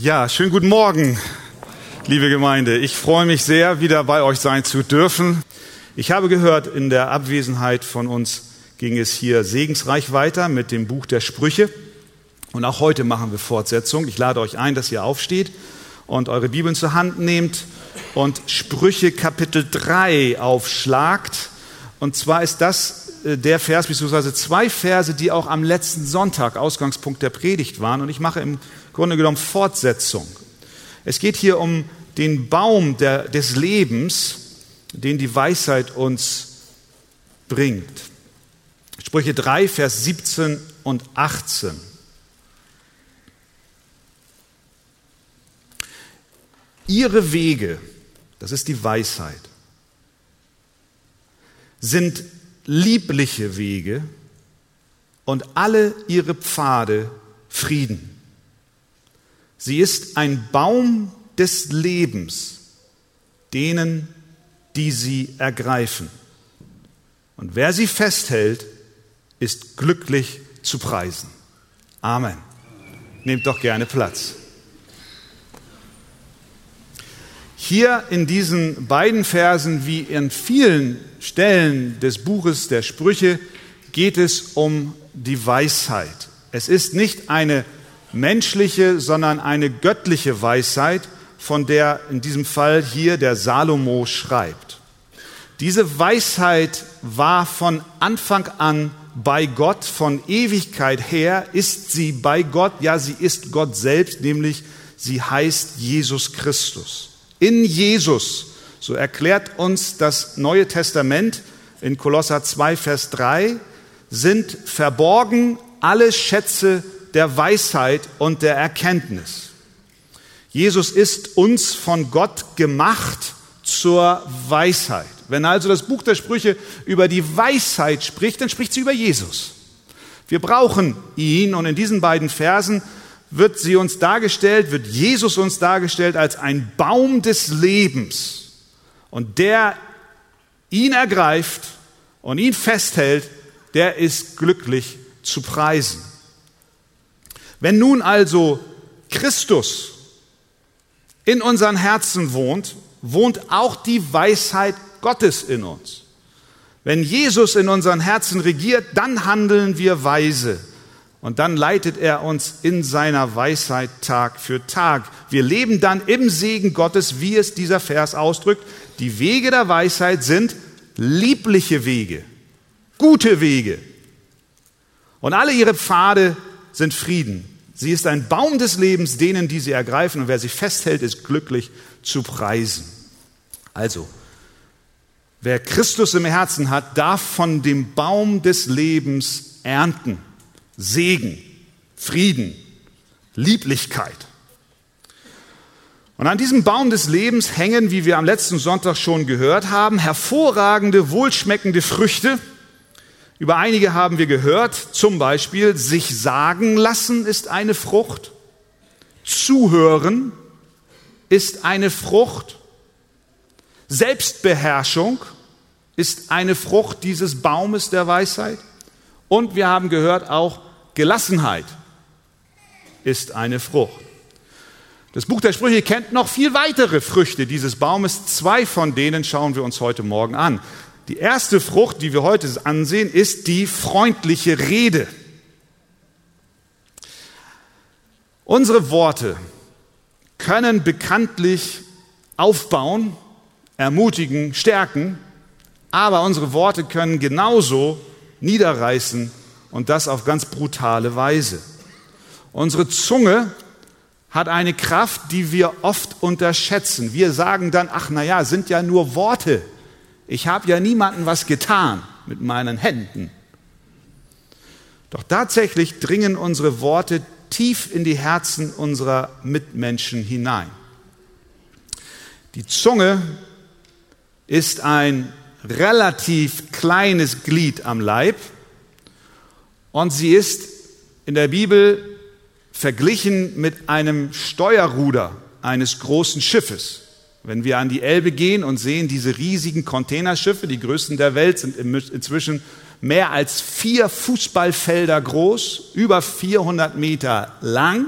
Ja, schönen guten Morgen, liebe Gemeinde. Ich freue mich sehr, wieder bei euch sein zu dürfen. Ich habe gehört, in der Abwesenheit von uns ging es hier segensreich weiter mit dem Buch der Sprüche. Und auch heute machen wir Fortsetzung. Ich lade euch ein, dass ihr aufsteht und eure Bibeln zur Hand nehmt und Sprüche Kapitel 3 aufschlagt. Und zwar ist das äh, der Vers, beziehungsweise zwei Verse, die auch am letzten Sonntag Ausgangspunkt der Predigt waren. Und ich mache im Grunde genommen Fortsetzung. Es geht hier um den Baum der, des Lebens, den die Weisheit uns bringt. Sprüche 3, Vers 17 und 18. Ihre Wege, das ist die Weisheit, sind liebliche Wege und alle ihre Pfade Frieden. Sie ist ein Baum des Lebens denen, die sie ergreifen. Und wer sie festhält, ist glücklich zu preisen. Amen. Nehmt doch gerne Platz. Hier in diesen beiden Versen wie in vielen Stellen des Buches der Sprüche geht es um die Weisheit. Es ist nicht eine menschliche, sondern eine göttliche Weisheit, von der in diesem Fall hier der Salomo schreibt. Diese Weisheit war von Anfang an bei Gott, von Ewigkeit her ist sie bei Gott, ja, sie ist Gott selbst, nämlich sie heißt Jesus Christus. In Jesus, so erklärt uns das Neue Testament in Kolosser 2, Vers 3, sind verborgen alle Schätze der Weisheit und der Erkenntnis. Jesus ist uns von Gott gemacht zur Weisheit. Wenn also das Buch der Sprüche über die Weisheit spricht, dann spricht sie über Jesus. Wir brauchen ihn und in diesen beiden Versen wird sie uns dargestellt, wird Jesus uns dargestellt als ein Baum des Lebens. Und der ihn ergreift und ihn festhält, der ist glücklich zu preisen. Wenn nun also Christus in unseren Herzen wohnt, wohnt auch die Weisheit Gottes in uns. Wenn Jesus in unseren Herzen regiert, dann handeln wir weise. Und dann leitet er uns in seiner Weisheit Tag für Tag. Wir leben dann im Segen Gottes, wie es dieser Vers ausdrückt. Die Wege der Weisheit sind liebliche Wege, gute Wege. Und alle ihre Pfade sind Frieden. Sie ist ein Baum des Lebens denen, die sie ergreifen. Und wer sie festhält, ist glücklich zu preisen. Also, wer Christus im Herzen hat, darf von dem Baum des Lebens ernten. Segen, Frieden, Lieblichkeit. Und an diesem Baum des Lebens hängen, wie wir am letzten Sonntag schon gehört haben, hervorragende, wohlschmeckende Früchte, über einige haben wir gehört, zum Beispiel sich sagen lassen ist eine Frucht, zuhören ist eine Frucht, Selbstbeherrschung ist eine Frucht dieses Baumes der Weisheit und wir haben gehört auch Gelassenheit ist eine Frucht. Das Buch der Sprüche kennt noch viel weitere Früchte dieses Baumes. Zwei von denen schauen wir uns heute Morgen an. Die erste Frucht, die wir heute ansehen, ist die freundliche Rede. Unsere Worte können bekanntlich aufbauen, ermutigen, stärken, aber unsere Worte können genauso niederreißen und das auf ganz brutale Weise. Unsere Zunge hat eine Kraft, die wir oft unterschätzen. Wir sagen dann, ach na ja, sind ja nur Worte. Ich habe ja niemanden was getan mit meinen Händen. Doch tatsächlich dringen unsere Worte tief in die Herzen unserer Mitmenschen hinein. Die Zunge ist ein relativ kleines Glied am Leib und sie ist in der Bibel verglichen mit einem Steuerruder eines großen Schiffes. Wenn wir an die Elbe gehen und sehen diese riesigen Containerschiffe, die größten der Welt sind inzwischen mehr als vier Fußballfelder groß, über 400 Meter lang.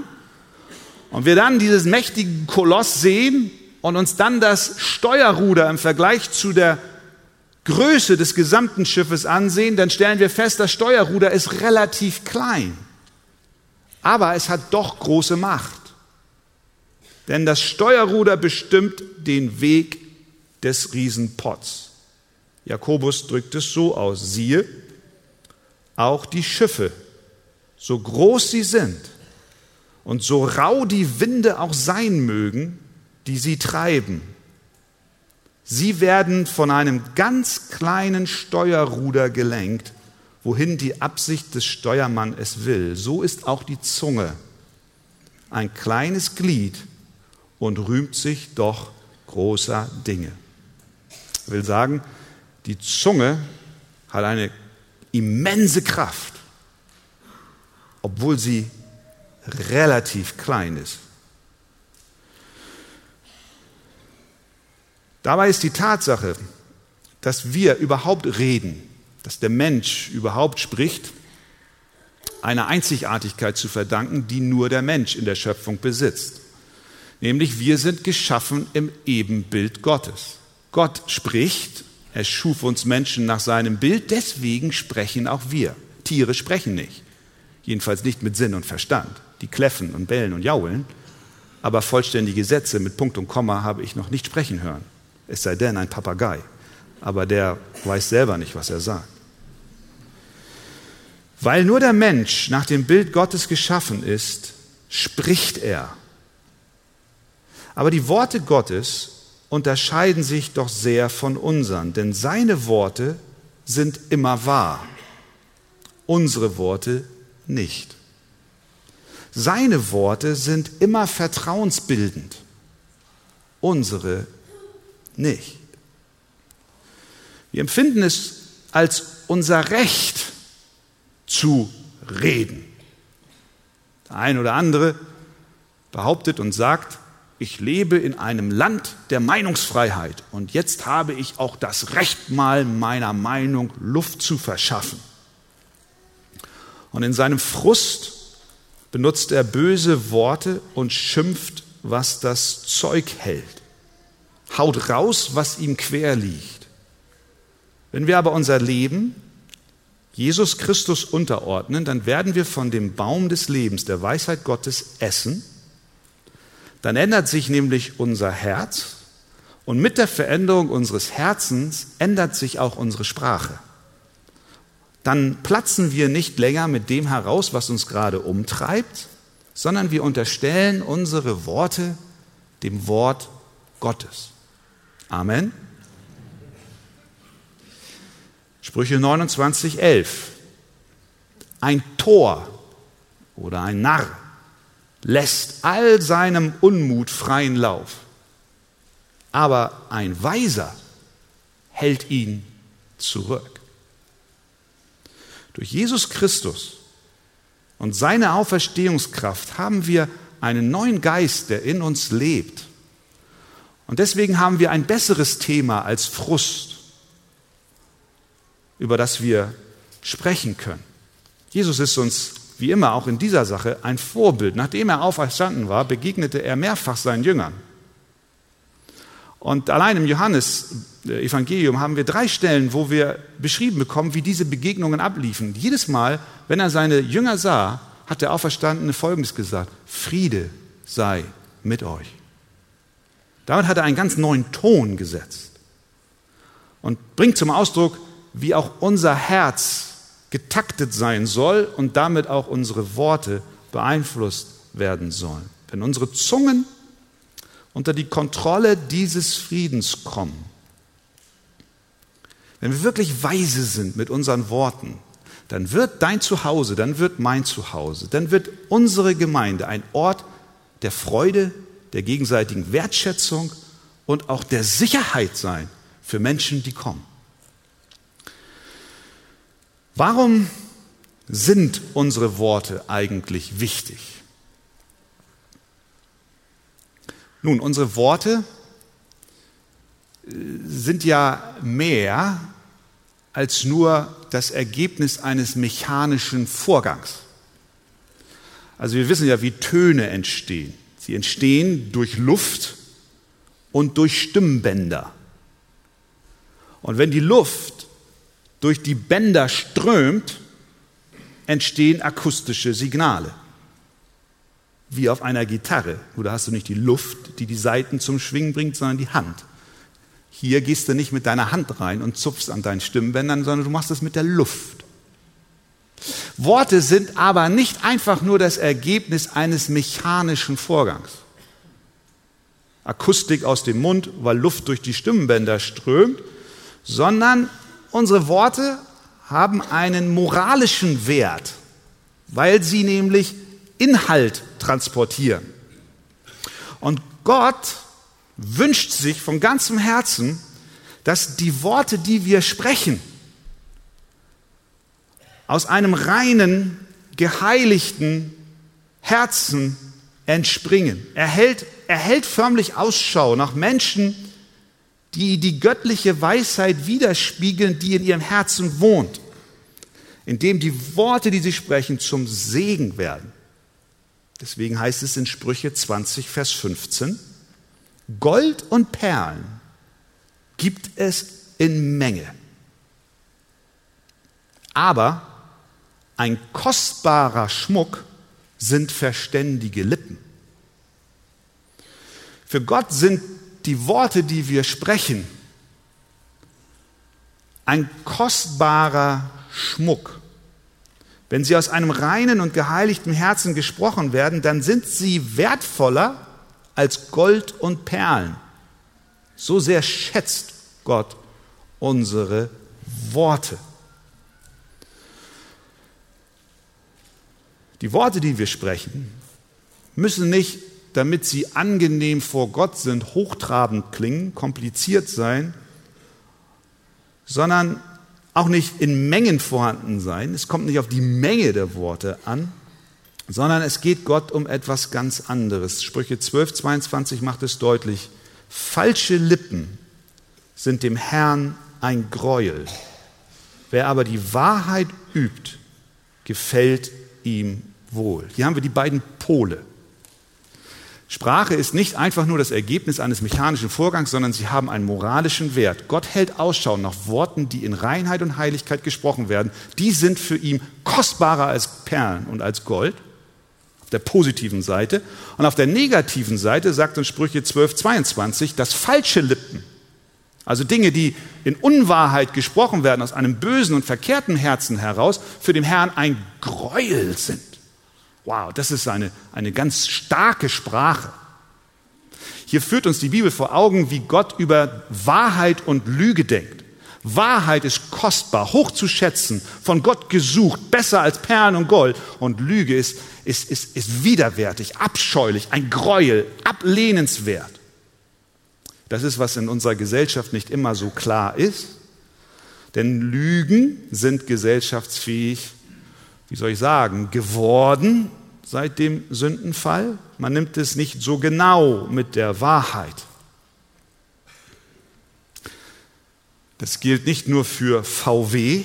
Und wir dann dieses mächtige Koloss sehen und uns dann das Steuerruder im Vergleich zu der Größe des gesamten Schiffes ansehen, dann stellen wir fest, das Steuerruder ist relativ klein. Aber es hat doch große Macht. Denn das Steuerruder bestimmt den Weg des Riesenpots. Jakobus drückt es so aus, siehe, auch die Schiffe, so groß sie sind und so rau die Winde auch sein mögen, die sie treiben, sie werden von einem ganz kleinen Steuerruder gelenkt, wohin die Absicht des Steuermanns es will. So ist auch die Zunge ein kleines Glied und rühmt sich doch großer Dinge. Ich will sagen, die Zunge hat eine immense Kraft, obwohl sie relativ klein ist. Dabei ist die Tatsache, dass wir überhaupt reden, dass der Mensch überhaupt spricht, eine Einzigartigkeit zu verdanken, die nur der Mensch in der Schöpfung besitzt. Nämlich wir sind geschaffen im Ebenbild Gottes. Gott spricht er schuf uns Menschen nach seinem Bild, deswegen sprechen auch wir. Tiere sprechen nicht. Jedenfalls nicht mit Sinn und Verstand. Die kläffen und bellen und jaulen. Aber vollständige Sätze mit Punkt und Komma habe ich noch nicht sprechen hören. Es sei denn ein Papagei. Aber der weiß selber nicht, was er sagt. Weil nur der Mensch nach dem Bild Gottes geschaffen ist, spricht er. Aber die Worte Gottes unterscheiden sich doch sehr von unseren, denn seine Worte sind immer wahr, unsere Worte nicht. Seine Worte sind immer vertrauensbildend, unsere nicht. Wir empfinden es als unser Recht zu reden. Der ein oder andere behauptet und sagt, ich lebe in einem Land der Meinungsfreiheit und jetzt habe ich auch das Recht, mal meiner Meinung Luft zu verschaffen. Und in seinem Frust benutzt er böse Worte und schimpft, was das Zeug hält. Haut raus, was ihm quer liegt. Wenn wir aber unser Leben Jesus Christus unterordnen, dann werden wir von dem Baum des Lebens, der Weisheit Gottes, essen dann ändert sich nämlich unser Herz und mit der Veränderung unseres Herzens ändert sich auch unsere Sprache. Dann platzen wir nicht länger mit dem heraus, was uns gerade umtreibt, sondern wir unterstellen unsere Worte dem Wort Gottes. Amen. Sprüche 29, 11. Ein Tor oder ein Narr lässt all seinem Unmut freien Lauf. Aber ein Weiser hält ihn zurück. Durch Jesus Christus und seine Auferstehungskraft haben wir einen neuen Geist, der in uns lebt. Und deswegen haben wir ein besseres Thema als Frust, über das wir sprechen können. Jesus ist uns wie immer auch in dieser Sache, ein Vorbild. Nachdem er auferstanden war, begegnete er mehrfach seinen Jüngern. Und allein im Johannes-Evangelium haben wir drei Stellen, wo wir beschrieben bekommen, wie diese Begegnungen abliefen. Jedes Mal, wenn er seine Jünger sah, hat der Auferstandene Folgendes gesagt: Friede sei mit euch. Damit hat er einen ganz neuen Ton gesetzt und bringt zum Ausdruck, wie auch unser Herz getaktet sein soll und damit auch unsere Worte beeinflusst werden sollen. Wenn unsere Zungen unter die Kontrolle dieses Friedens kommen, wenn wir wirklich weise sind mit unseren Worten, dann wird dein Zuhause, dann wird mein Zuhause, dann wird unsere Gemeinde ein Ort der Freude, der gegenseitigen Wertschätzung und auch der Sicherheit sein für Menschen, die kommen. Warum sind unsere Worte eigentlich wichtig? Nun, unsere Worte äh, sind ja mehr als nur das Ergebnis eines mechanischen Vorgangs. Also wir wissen ja, wie Töne entstehen. Sie entstehen durch Luft und durch Stimmbänder. Und wenn die Luft durch die Bänder strömt, entstehen akustische Signale. Wie auf einer Gitarre. Nur da hast du nicht die Luft, die die Saiten zum Schwingen bringt, sondern die Hand. Hier gehst du nicht mit deiner Hand rein und zupfst an deinen Stimmbändern, sondern du machst es mit der Luft. Worte sind aber nicht einfach nur das Ergebnis eines mechanischen Vorgangs. Akustik aus dem Mund, weil Luft durch die Stimmbänder strömt, sondern unsere Worte haben einen moralischen Wert, weil sie nämlich Inhalt transportieren. Und Gott wünscht sich von ganzem Herzen, dass die Worte, die wir sprechen, aus einem reinen, geheiligten Herzen entspringen. Er hält, er hält förmlich Ausschau nach Menschen, die die göttliche Weisheit widerspiegeln, die in ihrem Herzen wohnt, indem die Worte, die sie sprechen, zum Segen werden. Deswegen heißt es in Sprüche 20, Vers 15, Gold und Perlen gibt es in Menge. Aber ein kostbarer Schmuck sind verständige Lippen. Für Gott sind die Worte, die wir sprechen, ein kostbarer Schmuck. Wenn sie aus einem reinen und geheiligten Herzen gesprochen werden, dann sind sie wertvoller als Gold und Perlen. So sehr schätzt Gott unsere Worte. Die Worte, die wir sprechen, müssen nicht, damit sie angenehm vor Gott sind, hochtrabend klingen, kompliziert sein, sondern auch nicht in Mengen vorhanden sein. Es kommt nicht auf die Menge der Worte an, sondern es geht Gott um etwas ganz anderes. Sprüche 12, 22 macht es deutlich. Falsche Lippen sind dem Herrn ein Greuel. Wer aber die Wahrheit übt, gefällt ihm wohl. Hier haben wir die beiden Pole. Sprache ist nicht einfach nur das Ergebnis eines mechanischen Vorgangs, sondern sie haben einen moralischen Wert. Gott hält Ausschau nach Worten, die in Reinheit und Heiligkeit gesprochen werden. Die sind für ihn kostbarer als Perlen und als Gold. Auf der positiven Seite. Und auf der negativen Seite sagt uns Sprüche 12, 22, dass falsche Lippen, also Dinge, die in Unwahrheit gesprochen werden, aus einem bösen und verkehrten Herzen heraus, für den Herrn ein Gräuel sind. Wow, das ist eine, eine ganz starke Sprache. Hier führt uns die Bibel vor Augen, wie Gott über Wahrheit und Lüge denkt. Wahrheit ist kostbar, hoch zu schätzen, von Gott gesucht, besser als Perlen und Gold. Und Lüge ist, ist, ist, ist widerwärtig, abscheulich, ein Gräuel, ablehnenswert. Das ist, was in unserer Gesellschaft nicht immer so klar ist. Denn Lügen sind gesellschaftsfähig wie soll ich sagen, geworden seit dem Sündenfall. Man nimmt es nicht so genau mit der Wahrheit. Das gilt nicht nur für VW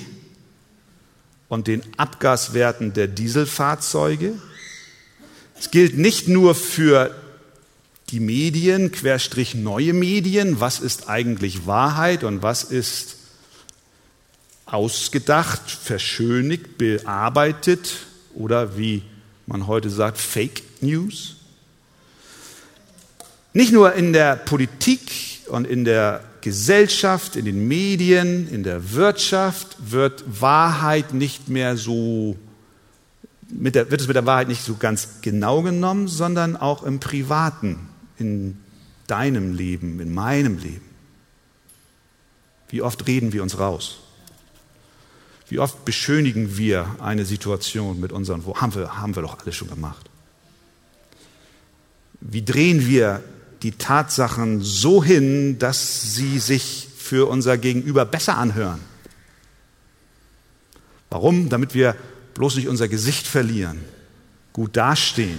und den Abgaswerten der Dieselfahrzeuge. Es gilt nicht nur für die Medien, Querstrich neue Medien. Was ist eigentlich Wahrheit und was ist ausgedacht, verschönigt, bearbeitet oder wie man heute sagt, Fake News. Nicht nur in der Politik und in der Gesellschaft, in den Medien, in der Wirtschaft wird Wahrheit nicht mehr so, der, wird es mit der Wahrheit nicht so ganz genau genommen, sondern auch im Privaten, in deinem Leben, in meinem Leben. Wie oft reden wir uns raus? Wie oft beschönigen wir eine Situation mit unseren Worten? Haben wir, haben wir doch alle schon gemacht. Wie drehen wir die Tatsachen so hin, dass sie sich für unser Gegenüber besser anhören? Warum? Damit wir bloß nicht unser Gesicht verlieren, gut dastehen.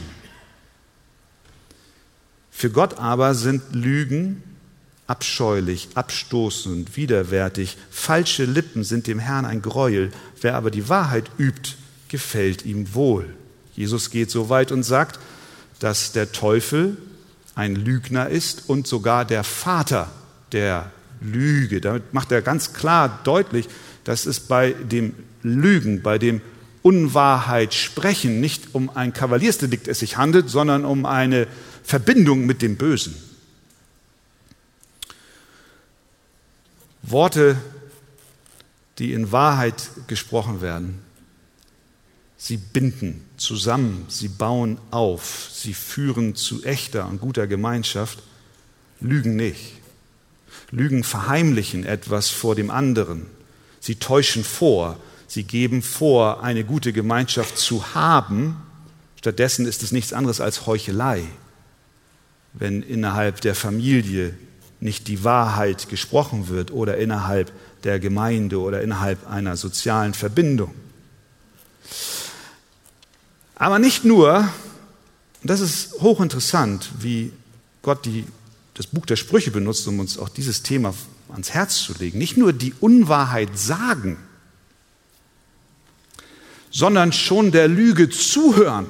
Für Gott aber sind Lügen abscheulich, abstoßend, widerwärtig. Falsche Lippen sind dem Herrn ein Gräuel. Wer aber die Wahrheit übt, gefällt ihm wohl. Jesus geht so weit und sagt, dass der Teufel ein Lügner ist und sogar der Vater der Lüge. Damit macht er ganz klar deutlich, dass es bei dem Lügen, bei dem Unwahrheit sprechen nicht um ein Kavaliersdelikt es sich handelt, sondern um eine Verbindung mit dem Bösen. Worte, die in Wahrheit gesprochen werden, sie binden zusammen, sie bauen auf, sie führen zu echter und guter Gemeinschaft, lügen nicht. Lügen verheimlichen etwas vor dem anderen, sie täuschen vor, Sie geben vor, eine gute Gemeinschaft zu haben. Stattdessen ist es nichts anderes als Heuchelei, wenn innerhalb der Familie nicht die Wahrheit gesprochen wird oder innerhalb der Gemeinde oder innerhalb einer sozialen Verbindung. Aber nicht nur, das ist hochinteressant, wie Gott die, das Buch der Sprüche benutzt, um uns auch dieses Thema ans Herz zu legen. Nicht nur die Unwahrheit sagen, sondern schon der Lüge zuhören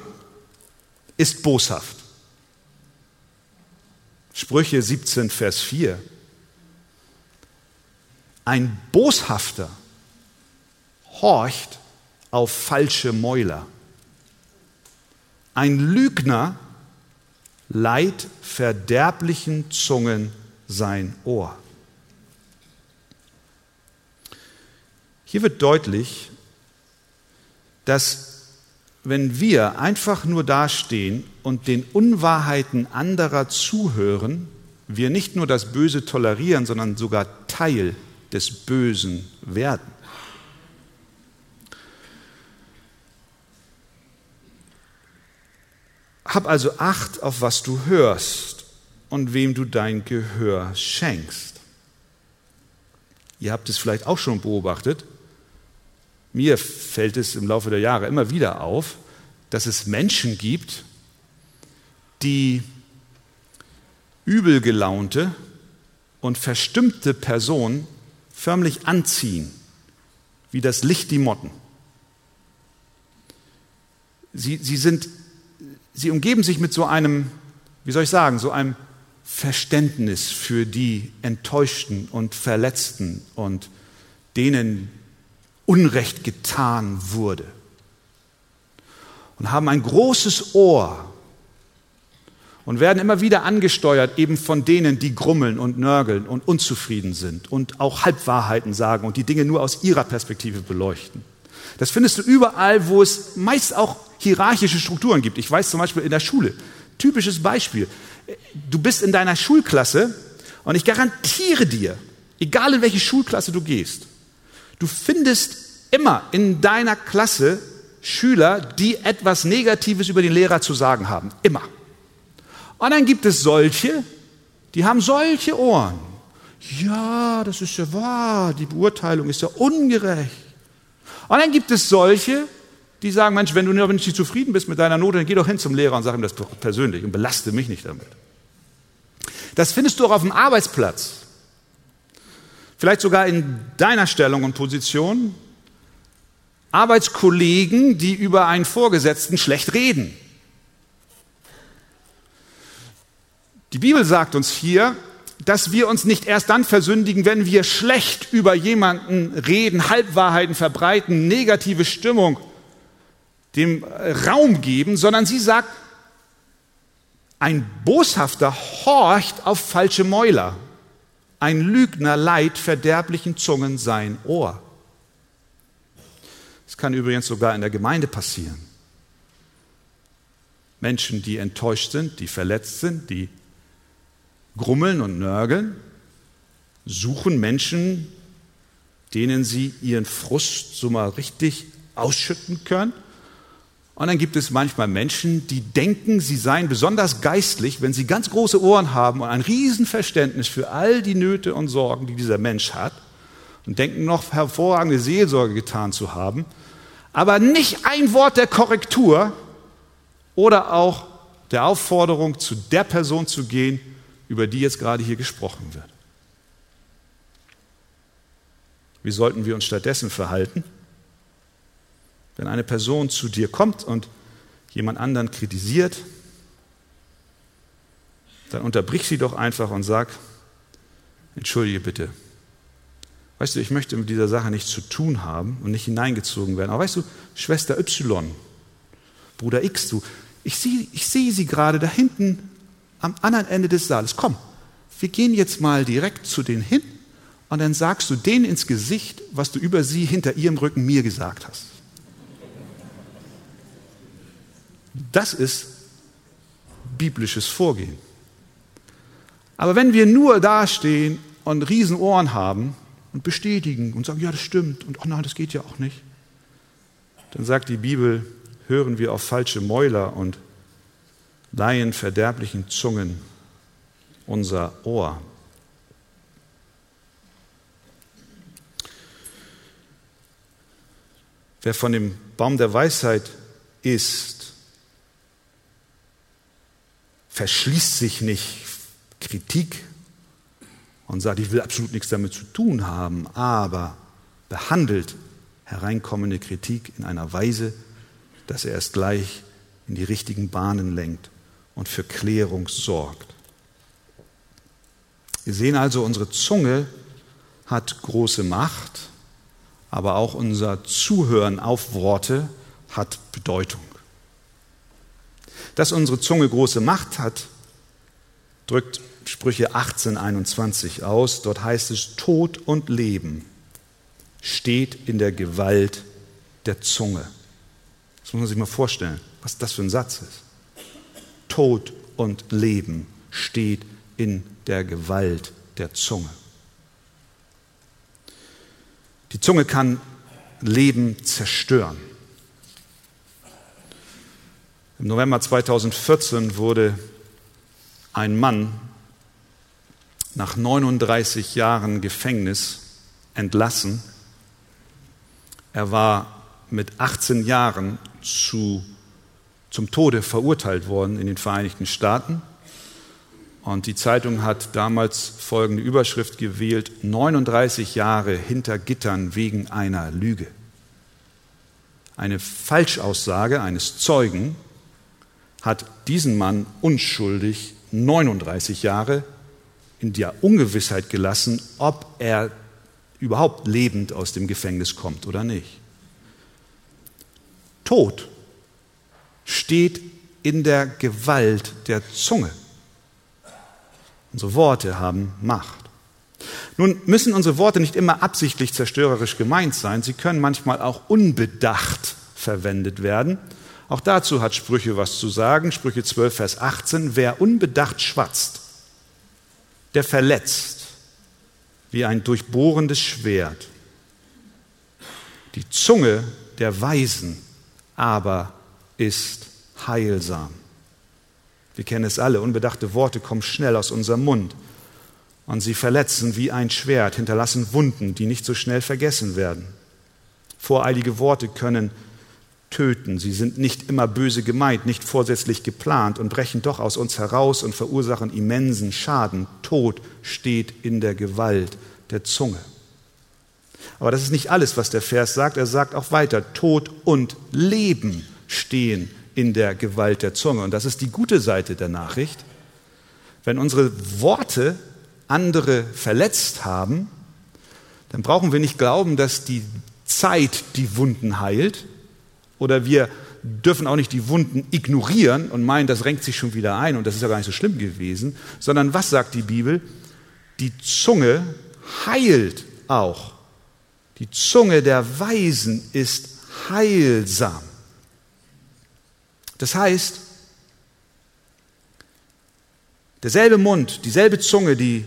ist boshaft. Sprüche 17, Vers 4. Ein Boshafter horcht auf falsche Mäuler. Ein Lügner leiht verderblichen Zungen sein Ohr. Hier wird deutlich, dass wenn wir einfach nur dastehen und den Unwahrheiten anderer zuhören, wir nicht nur das Böse tolerieren, sondern sogar Teil des Bösen werden. Hab also Acht auf was du hörst und wem du dein Gehör schenkst. Ihr habt es vielleicht auch schon beobachtet. Mir fällt es im Laufe der Jahre immer wieder auf, dass es Menschen gibt, die übelgelaunte und verstimmte Personen förmlich anziehen, wie das Licht die Motten. Sie, sie, sind, sie umgeben sich mit so einem, wie soll ich sagen, so einem Verständnis für die Enttäuschten und Verletzten und denen, Unrecht getan wurde. Und haben ein großes Ohr und werden immer wieder angesteuert eben von denen, die grummeln und nörgeln und unzufrieden sind und auch Halbwahrheiten sagen und die Dinge nur aus ihrer Perspektive beleuchten. Das findest du überall, wo es meist auch hierarchische Strukturen gibt. Ich weiß zum Beispiel in der Schule, typisches Beispiel. Du bist in deiner Schulklasse und ich garantiere dir, egal in welche Schulklasse du gehst, Du findest immer in deiner Klasse Schüler, die etwas Negatives über den Lehrer zu sagen haben. Immer. Und dann gibt es solche, die haben solche Ohren. Ja, das ist ja wahr, die Beurteilung ist ja ungerecht. Und dann gibt es solche, die sagen, Mensch, wenn du nicht zufrieden bist mit deiner Note, dann geh doch hin zum Lehrer und sag ihm das persönlich und belaste mich nicht damit. Das findest du auch auf dem Arbeitsplatz. Vielleicht sogar in deiner Stellung und Position. Arbeitskollegen, die über einen Vorgesetzten schlecht reden. Die Bibel sagt uns hier, dass wir uns nicht erst dann versündigen, wenn wir schlecht über jemanden reden, Halbwahrheiten verbreiten, negative Stimmung dem Raum geben, sondern sie sagt, ein Boshafter horcht auf falsche Mäuler. Ein Lügner leiht verderblichen Zungen sein Ohr. Es kann übrigens sogar in der Gemeinde passieren. Menschen, die enttäuscht sind, die verletzt sind, die grummeln und nörgeln, suchen Menschen, denen sie ihren Frust so mal richtig ausschütten können und dann gibt es manchmal Menschen, die denken, sie seien besonders geistlich, wenn sie ganz große Ohren haben und ein Riesenverständnis für all die Nöte und Sorgen, die dieser Mensch hat und denken noch hervorragende Seelsorge getan zu haben, aber nicht ein Wort der Korrektur oder auch der Aufforderung, zu der Person zu gehen, über die jetzt gerade hier gesprochen wird. Wie sollten wir uns stattdessen verhalten? Wenn eine Person zu dir kommt und jemand anderen kritisiert, dann unterbrich sie doch einfach und sag, entschuldige bitte. Weißt du, ich möchte mit dieser Sache nichts zu tun haben und nicht hineingezogen werden. Aber weißt du, Schwester Y, Bruder X, du, ich sehe ich seh sie gerade da hinten am anderen Ende des Saales. Komm, wir gehen jetzt mal direkt zu denen hin und dann sagst du denen ins Gesicht, was du über sie hinter ihrem Rücken mir gesagt hast. Das ist biblisches Vorgehen. Aber wenn wir nur dastehen und Riesenohren haben und bestätigen und sagen, ja, das stimmt und oh nein, das geht ja auch nicht, dann sagt die Bibel, hören wir auf falsche Mäuler und leihen verderblichen Zungen unser Ohr. Wer von dem Baum der Weisheit isst, verschließt sich nicht Kritik und sagt, ich will absolut nichts damit zu tun haben, aber behandelt hereinkommende Kritik in einer Weise, dass er es gleich in die richtigen Bahnen lenkt und für Klärung sorgt. Wir sehen also, unsere Zunge hat große Macht, aber auch unser Zuhören auf Worte hat Bedeutung. Dass unsere Zunge große Macht hat, drückt Sprüche 18, 21 aus. Dort heißt es, Tod und Leben steht in der Gewalt der Zunge. Das muss man sich mal vorstellen, was das für ein Satz ist. Tod und Leben steht in der Gewalt der Zunge. Die Zunge kann Leben zerstören. Im November 2014 wurde ein Mann nach 39 Jahren Gefängnis entlassen. Er war mit 18 Jahren zu, zum Tode verurteilt worden in den Vereinigten Staaten. Und die Zeitung hat damals folgende Überschrift gewählt, 39 Jahre hinter Gittern wegen einer Lüge. Eine Falschaussage eines Zeugen hat diesen Mann unschuldig 39 Jahre in der Ungewissheit gelassen, ob er überhaupt lebend aus dem Gefängnis kommt oder nicht. Tod steht in der Gewalt der Zunge. Unsere Worte haben Macht. Nun müssen unsere Worte nicht immer absichtlich zerstörerisch gemeint sein, sie können manchmal auch unbedacht verwendet werden. Auch dazu hat Sprüche was zu sagen. Sprüche 12, Vers 18. Wer unbedacht schwatzt, der verletzt wie ein durchbohrendes Schwert. Die Zunge der Weisen aber ist heilsam. Wir kennen es alle, unbedachte Worte kommen schnell aus unserem Mund und sie verletzen wie ein Schwert, hinterlassen Wunden, die nicht so schnell vergessen werden. Voreilige Worte können töten. Sie sind nicht immer böse gemeint, nicht vorsätzlich geplant und brechen doch aus uns heraus und verursachen immensen Schaden. Tod steht in der Gewalt der Zunge. Aber das ist nicht alles, was der Vers sagt. Er sagt auch weiter, Tod und Leben stehen in der Gewalt der Zunge. Und das ist die gute Seite der Nachricht. Wenn unsere Worte andere verletzt haben, dann brauchen wir nicht glauben, dass die Zeit die Wunden heilt, oder wir dürfen auch nicht die Wunden ignorieren und meinen, das renkt sich schon wieder ein und das ist ja gar nicht so schlimm gewesen, sondern was sagt die Bibel? Die Zunge heilt auch. Die Zunge der Weisen ist heilsam. Das heißt, derselbe Mund, dieselbe Zunge, die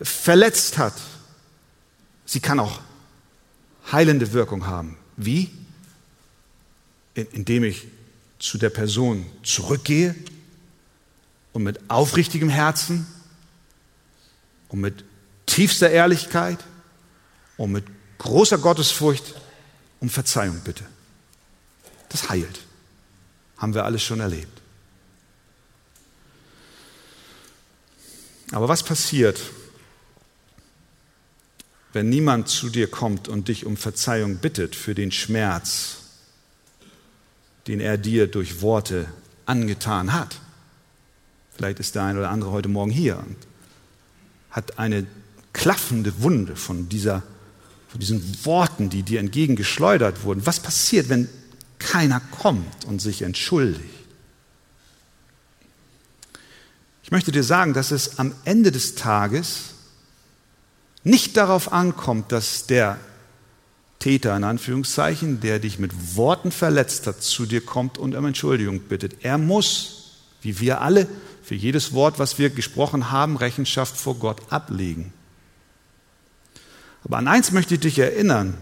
verletzt hat, sie kann auch heilende Wirkung haben. Wie? Indem ich zu der Person zurückgehe und mit aufrichtigem Herzen und mit tiefster Ehrlichkeit und mit großer Gottesfurcht um Verzeihung bitte. Das heilt. Haben wir alles schon erlebt. Aber was passiert, wenn niemand zu dir kommt und dich um Verzeihung bittet für den Schmerz, den er dir durch Worte angetan hat. Vielleicht ist der eine oder andere heute Morgen hier und hat eine klaffende Wunde von, dieser, von diesen Worten, die dir entgegengeschleudert wurden. Was passiert, wenn keiner kommt und sich entschuldigt? Ich möchte dir sagen, dass es am Ende des Tages nicht darauf ankommt, dass der Täter in Anführungszeichen, der dich mit Worten verletzt hat, zu dir kommt und um Entschuldigung bittet. Er muss, wie wir alle, für jedes Wort, was wir gesprochen haben, Rechenschaft vor Gott ablegen. Aber an eins möchte ich dich erinnern,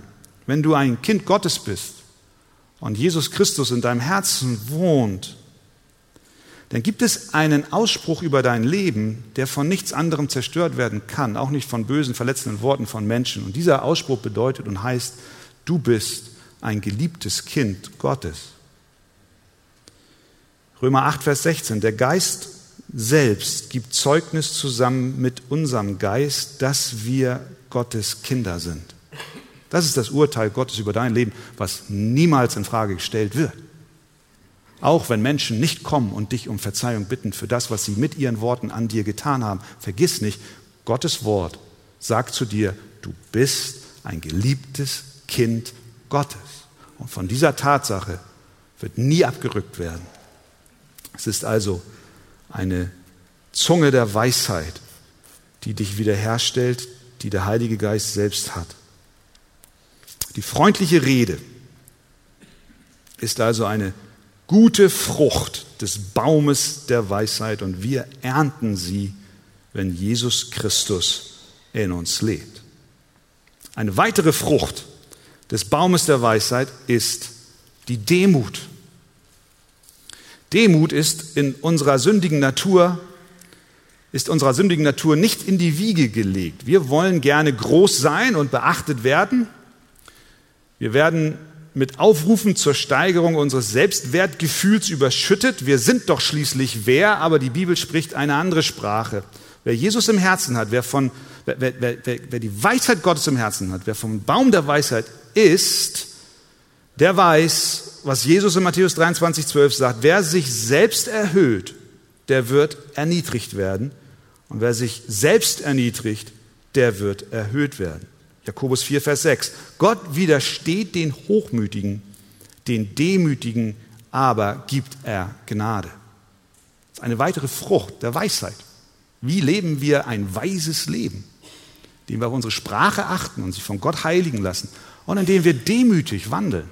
wenn du ein Kind Gottes bist und Jesus Christus in deinem Herzen wohnt, dann gibt es einen Ausspruch über dein Leben, der von nichts anderem zerstört werden kann, auch nicht von bösen, verletzenden Worten von Menschen. Und dieser Ausspruch bedeutet und heißt, du bist ein geliebtes Kind Gottes. Römer 8, Vers 16, der Geist selbst gibt Zeugnis zusammen mit unserem Geist, dass wir Gottes Kinder sind. Das ist das Urteil Gottes über dein Leben, was niemals in Frage gestellt wird. Auch wenn Menschen nicht kommen und dich um Verzeihung bitten für das, was sie mit ihren Worten an dir getan haben, vergiss nicht, Gottes Wort sagt zu dir, du bist ein geliebtes Kind Gottes. Und von dieser Tatsache wird nie abgerückt werden. Es ist also eine Zunge der Weisheit, die dich wiederherstellt, die der Heilige Geist selbst hat. Die freundliche Rede ist also eine gute Frucht des Baumes der Weisheit und wir ernten sie, wenn Jesus Christus in uns lebt. Eine weitere Frucht des Baumes der Weisheit ist die Demut. Demut ist in unserer sündigen Natur ist unserer sündigen Natur nicht in die Wiege gelegt. Wir wollen gerne groß sein und beachtet werden. Wir werden mit Aufrufen zur Steigerung unseres Selbstwertgefühls überschüttet. Wir sind doch schließlich wer, aber die Bibel spricht eine andere Sprache. Wer Jesus im Herzen hat, wer, von, wer, wer, wer, wer die Weisheit Gottes im Herzen hat, wer vom Baum der Weisheit ist, der weiß, was Jesus in Matthäus 23, 12 sagt. Wer sich selbst erhöht, der wird erniedrigt werden. Und wer sich selbst erniedrigt, der wird erhöht werden. Jakobus 4, Vers 6. Gott widersteht den Hochmütigen, den Demütigen aber gibt er Gnade. Das ist eine weitere Frucht der Weisheit. Wie leben wir ein weises Leben? Indem wir auf unsere Sprache achten und sich von Gott heiligen lassen und indem wir demütig wandeln.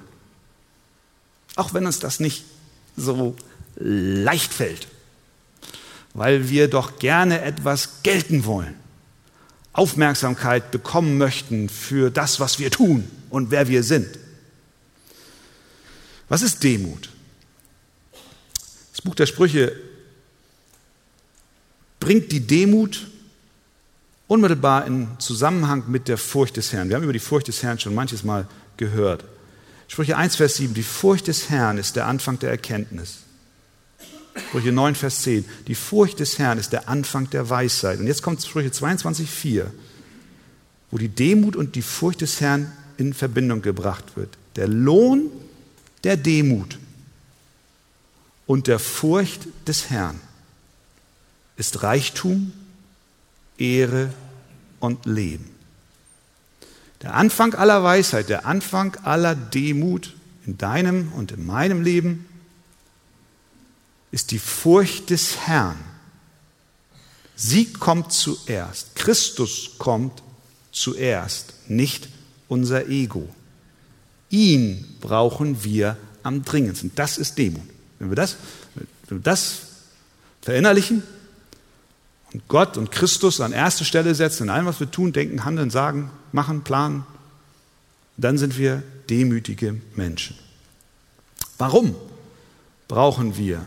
Auch wenn uns das nicht so leicht fällt, weil wir doch gerne etwas gelten wollen. Aufmerksamkeit bekommen möchten für das, was wir tun und wer wir sind. Was ist Demut? Das Buch der Sprüche bringt die Demut unmittelbar in Zusammenhang mit der Furcht des Herrn. Wir haben über die Furcht des Herrn schon manches Mal gehört. Sprüche 1, Vers 7, die Furcht des Herrn ist der Anfang der Erkenntnis. Sprüche 9, Vers 10. Die Furcht des Herrn ist der Anfang der Weisheit. Und jetzt kommt Sprüche 22, 4, wo die Demut und die Furcht des Herrn in Verbindung gebracht wird. Der Lohn der Demut und der Furcht des Herrn ist Reichtum, Ehre und Leben. Der Anfang aller Weisheit, der Anfang aller Demut in deinem und in meinem Leben ist die Furcht des Herrn. Sie kommt zuerst. Christus kommt zuerst, nicht unser Ego. Ihn brauchen wir am dringendsten. Das ist Demut. Wenn wir das, wenn wir das verinnerlichen und Gott und Christus an erste Stelle setzen, in allem, was wir tun, denken, handeln, sagen, machen, planen, dann sind wir demütige Menschen. Warum brauchen wir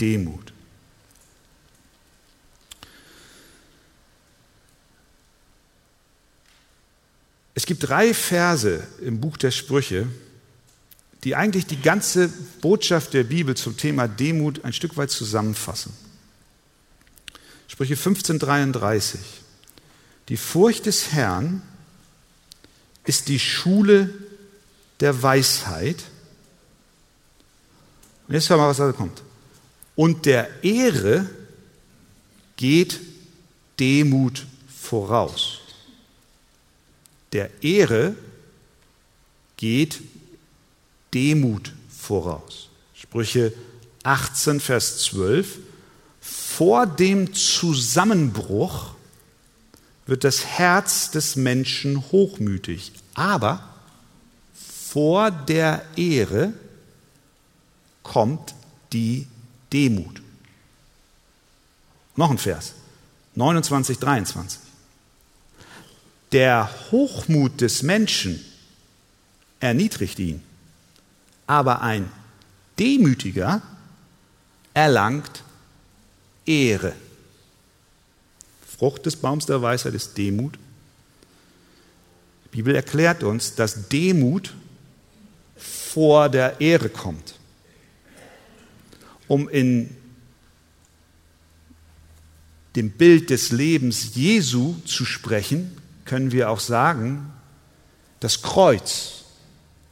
Demut. Es gibt drei Verse im Buch der Sprüche, die eigentlich die ganze Botschaft der Bibel zum Thema Demut ein Stück weit zusammenfassen. Sprüche 1533. Die Furcht des Herrn ist die Schule der Weisheit. Und jetzt hör mal, was da kommt und der Ehre geht Demut voraus. Der Ehre geht Demut voraus. Sprüche 18, Vers 12. Vor dem Zusammenbruch wird das Herz des Menschen hochmütig, aber vor der Ehre kommt die Demut. Noch ein Vers, 29, 23. Der Hochmut des Menschen erniedrigt ihn, aber ein Demütiger erlangt Ehre. Frucht des Baums der Weisheit ist Demut. Die Bibel erklärt uns, dass Demut vor der Ehre kommt. Um in dem Bild des Lebens Jesu zu sprechen, können wir auch sagen, das Kreuz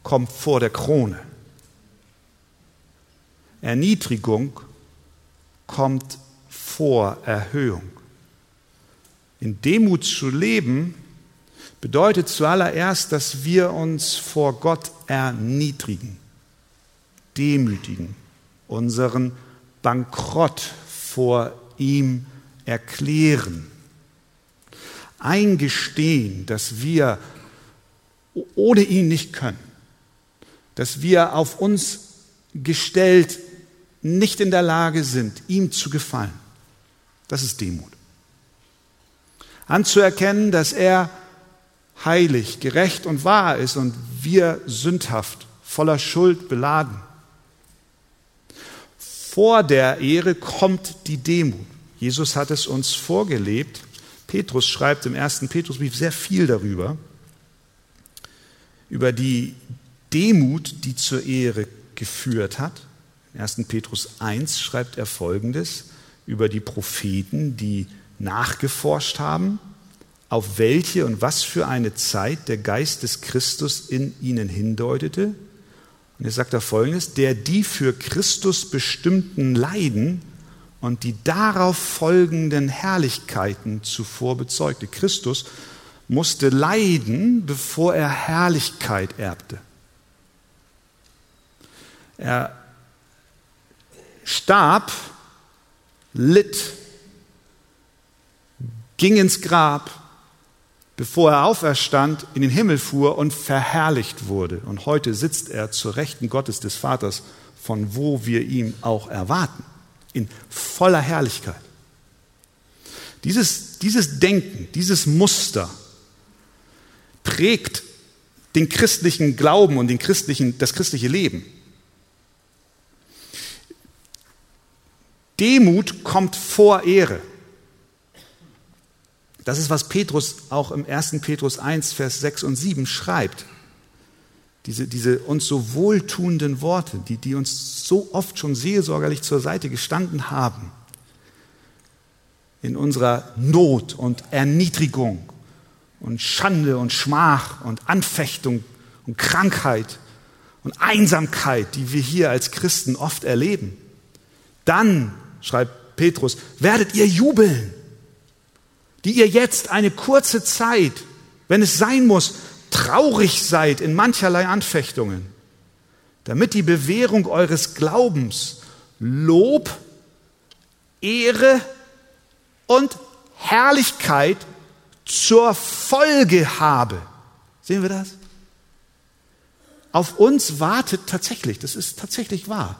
kommt vor der Krone. Erniedrigung kommt vor Erhöhung. In Demut zu leben bedeutet zuallererst, dass wir uns vor Gott erniedrigen, demütigen, unseren Bankrott vor ihm erklären, eingestehen, dass wir ohne ihn nicht können, dass wir auf uns gestellt nicht in der Lage sind, ihm zu gefallen. Das ist Demut. Anzuerkennen, dass er heilig, gerecht und wahr ist und wir sündhaft, voller Schuld beladen. Vor der Ehre kommt die Demut. Jesus hat es uns vorgelebt. Petrus schreibt im ersten Petrusbrief sehr viel darüber, über die Demut, die zur Ehre geführt hat. In 1. Petrus 1 schreibt er Folgendes über die Propheten, die nachgeforscht haben, auf welche und was für eine Zeit der Geist des Christus in ihnen hindeutete. Und er sagt da Folgendes, der die für Christus bestimmten Leiden und die darauf folgenden Herrlichkeiten zuvor bezeugte. Christus musste leiden, bevor er Herrlichkeit erbte. Er starb, litt, ging ins Grab, bevor er auferstand, in den Himmel fuhr und verherrlicht wurde. Und heute sitzt er zur Rechten Gottes des Vaters, von wo wir ihm auch erwarten, in voller Herrlichkeit. Dieses, dieses Denken, dieses Muster prägt den christlichen Glauben und den christlichen, das christliche Leben. Demut kommt vor Ehre. Das ist, was Petrus auch im 1. Petrus 1, Vers 6 und 7 schreibt. Diese, diese uns so wohltuenden Worte, die, die uns so oft schon seelsorgerlich zur Seite gestanden haben, in unserer Not und Erniedrigung und Schande und Schmach und Anfechtung und Krankheit und Einsamkeit, die wir hier als Christen oft erleben. Dann schreibt Petrus, werdet ihr jubeln, die ihr jetzt eine kurze Zeit, wenn es sein muss, traurig seid in mancherlei Anfechtungen, damit die Bewährung eures Glaubens Lob, Ehre und Herrlichkeit zur Folge habe. Sehen wir das? Auf uns wartet tatsächlich, das ist tatsächlich wahr,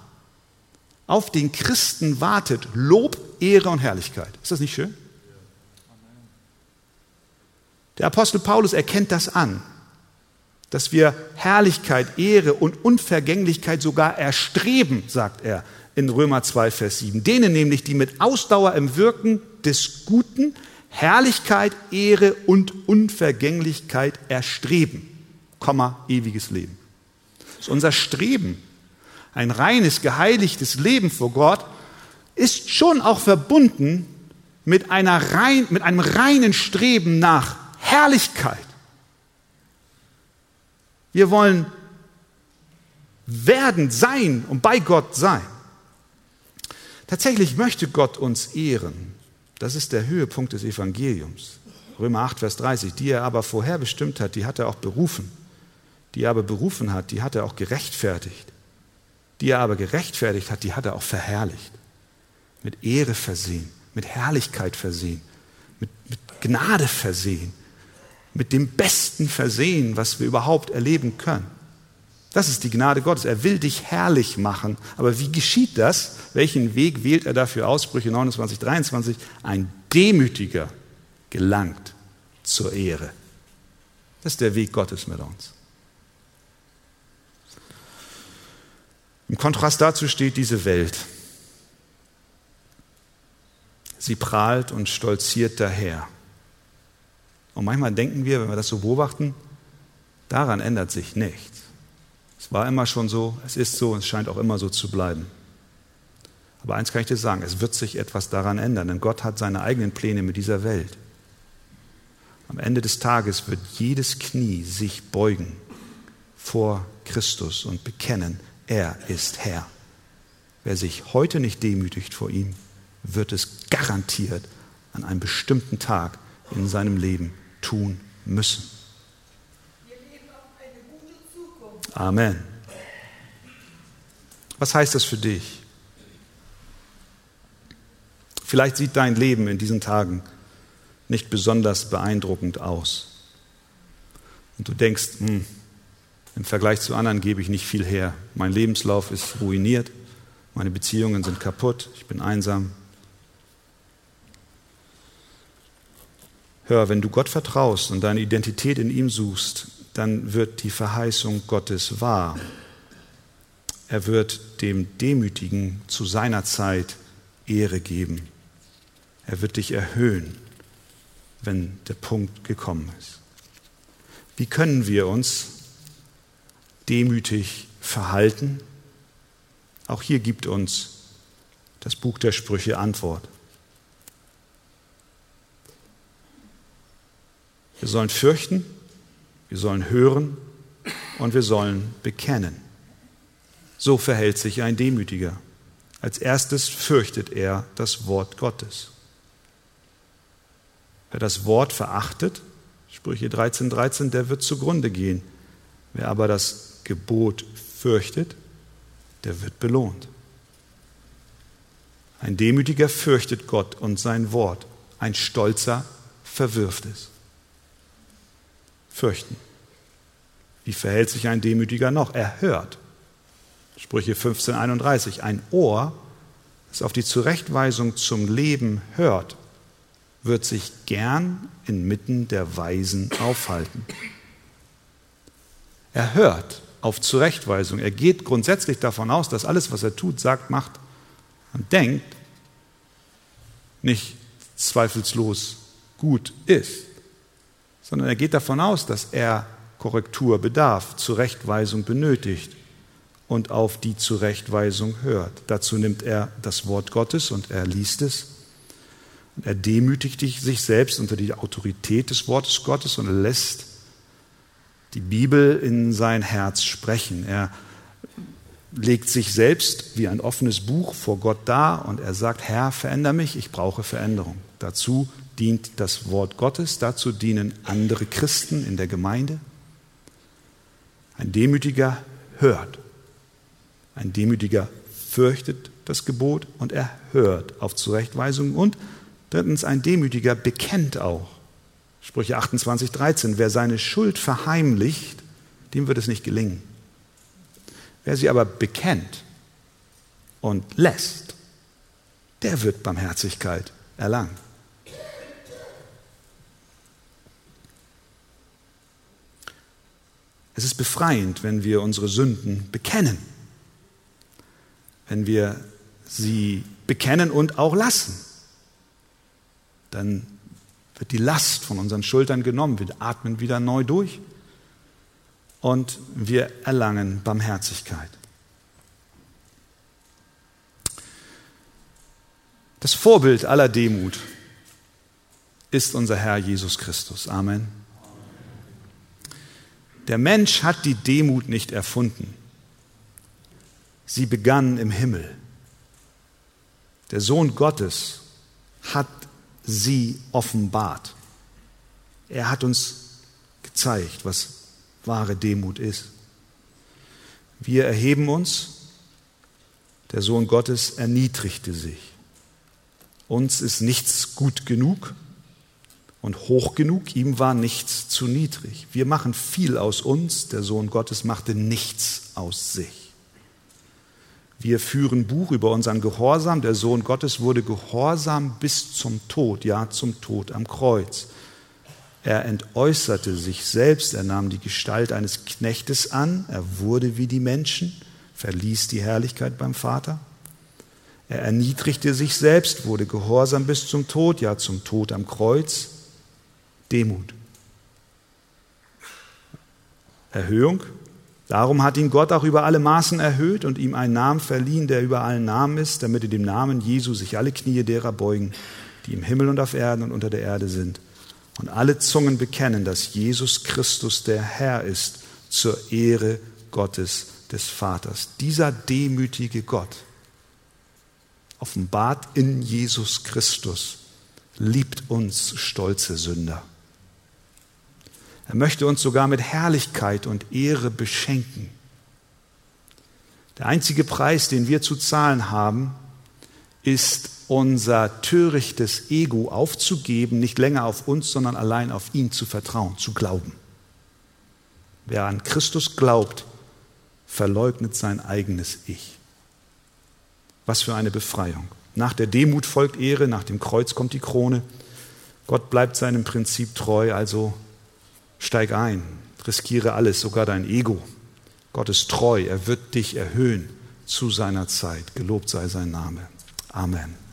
auf den Christen wartet Lob, Ehre und Herrlichkeit. Ist das nicht schön? Der Apostel Paulus erkennt das an, dass wir Herrlichkeit, Ehre und Unvergänglichkeit sogar erstreben, sagt er in Römer 2, Vers 7. Denen nämlich, die mit Ausdauer im Wirken des Guten Herrlichkeit, Ehre und Unvergänglichkeit erstreben, Komma, ewiges Leben. Das ist unser Streben ein reines, geheiligtes Leben vor Gott, ist schon auch verbunden mit, einer rein, mit einem reinen Streben nach Herrlichkeit. Wir wollen werden, sein und bei Gott sein. Tatsächlich möchte Gott uns ehren. Das ist der Höhepunkt des Evangeliums. Römer 8, Vers 30. Die er aber vorherbestimmt hat, die hat er auch berufen. Die er aber berufen hat, die hat er auch gerechtfertigt. Die er aber gerechtfertigt hat, die hat er auch verherrlicht. Mit Ehre versehen, mit Herrlichkeit versehen, mit, mit Gnade versehen, mit dem Besten versehen, was wir überhaupt erleben können. Das ist die Gnade Gottes. Er will dich herrlich machen. Aber wie geschieht das? Welchen Weg wählt er dafür aus? Sprüche 29, 23. Ein Demütiger gelangt zur Ehre. Das ist der Weg Gottes mit uns. Im Kontrast dazu steht diese Welt. Sie prahlt und stolziert daher. Und manchmal denken wir, wenn wir das so beobachten, daran ändert sich nichts. Es war immer schon so, es ist so und es scheint auch immer so zu bleiben. Aber eins kann ich dir sagen, es wird sich etwas daran ändern, denn Gott hat seine eigenen Pläne mit dieser Welt. Am Ende des Tages wird jedes Knie sich beugen vor Christus und bekennen, er ist Herr. Wer sich heute nicht demütigt vor ihm, wird es garantiert an einem bestimmten Tag in seinem Leben tun müssen. Amen. Was heißt das für dich? Vielleicht sieht dein Leben in diesen Tagen nicht besonders beeindruckend aus. Und du denkst, hm, im Vergleich zu anderen gebe ich nicht viel her. Mein Lebenslauf ist ruiniert, meine Beziehungen sind kaputt, ich bin einsam. Hör, wenn du Gott vertraust und deine Identität in ihm suchst, dann wird die Verheißung Gottes wahr. Er wird dem Demütigen zu seiner Zeit Ehre geben. Er wird dich erhöhen wenn der Punkt gekommen ist. Wie können wir uns demütig verhalten? Auch hier gibt uns das Buch der Sprüche Antwort. Wir sollen fürchten, wir sollen hören und wir sollen bekennen. So verhält sich ein Demütiger. Als erstes fürchtet er das Wort Gottes. Wer das Wort verachtet, Sprüche 13, 13, der wird zugrunde gehen. Wer aber das Gebot fürchtet, der wird belohnt. Ein Demütiger fürchtet Gott und sein Wort. Ein Stolzer verwirft es. Fürchten. Wie verhält sich ein Demütiger noch? Er hört. Sprüche 15, 31. Ein Ohr, das auf die Zurechtweisung zum Leben hört, wird sich gern inmitten der Weisen aufhalten. Er hört auf Zurechtweisung. Er geht grundsätzlich davon aus, dass alles, was er tut, sagt, macht und denkt, nicht zweifelslos gut ist, sondern er geht davon aus, dass er Korrektur bedarf, Zurechtweisung benötigt und auf die Zurechtweisung hört. Dazu nimmt er das Wort Gottes und er liest es er demütigt sich selbst unter die Autorität des Wortes Gottes und lässt die Bibel in sein Herz sprechen. Er legt sich selbst wie ein offenes Buch vor Gott dar und er sagt, Herr, veränder mich, ich brauche Veränderung. Dazu dient das Wort Gottes, dazu dienen andere Christen in der Gemeinde. Ein Demütiger hört, ein Demütiger fürchtet das Gebot und er hört auf Zurechtweisung und Drittens, ein Demütiger bekennt auch. Sprüche 28, 13. Wer seine Schuld verheimlicht, dem wird es nicht gelingen. Wer sie aber bekennt und lässt, der wird Barmherzigkeit erlangen. Es ist befreiend, wenn wir unsere Sünden bekennen, wenn wir sie bekennen und auch lassen dann wird die Last von unseren Schultern genommen. Wir atmen wieder neu durch und wir erlangen Barmherzigkeit. Das Vorbild aller Demut ist unser Herr Jesus Christus. Amen. Der Mensch hat die Demut nicht erfunden. Sie begann im Himmel. Der Sohn Gottes hat sie offenbart. Er hat uns gezeigt, was wahre Demut ist. Wir erheben uns, der Sohn Gottes erniedrigte sich. Uns ist nichts gut genug und hoch genug, ihm war nichts zu niedrig. Wir machen viel aus uns, der Sohn Gottes machte nichts aus sich. Wir führen Buch über unseren Gehorsam, der Sohn Gottes wurde gehorsam bis zum Tod, ja zum Tod am Kreuz. Er entäußerte sich selbst, er nahm die Gestalt eines Knechtes an, er wurde wie die Menschen, verließ die Herrlichkeit beim Vater. Er erniedrigte sich selbst, wurde gehorsam bis zum Tod, ja zum Tod am Kreuz. Demut. Erhöhung. Darum hat ihn Gott auch über alle Maßen erhöht und ihm einen Namen verliehen, der über allen Namen ist, damit in dem Namen Jesu sich alle Knie derer beugen, die im Himmel und auf Erden und unter der Erde sind. Und alle Zungen bekennen, dass Jesus Christus der Herr ist, zur Ehre Gottes des Vaters. Dieser demütige Gott, offenbart in Jesus Christus, liebt uns stolze Sünder. Er möchte uns sogar mit Herrlichkeit und Ehre beschenken. Der einzige Preis, den wir zu zahlen haben, ist unser törichtes Ego aufzugeben, nicht länger auf uns, sondern allein auf ihn zu vertrauen, zu glauben. Wer an Christus glaubt, verleugnet sein eigenes Ich. Was für eine Befreiung. Nach der Demut folgt Ehre, nach dem Kreuz kommt die Krone. Gott bleibt seinem Prinzip treu, also Steig ein, riskiere alles, sogar dein Ego. Gott ist treu, er wird dich erhöhen zu seiner Zeit. Gelobt sei sein Name. Amen.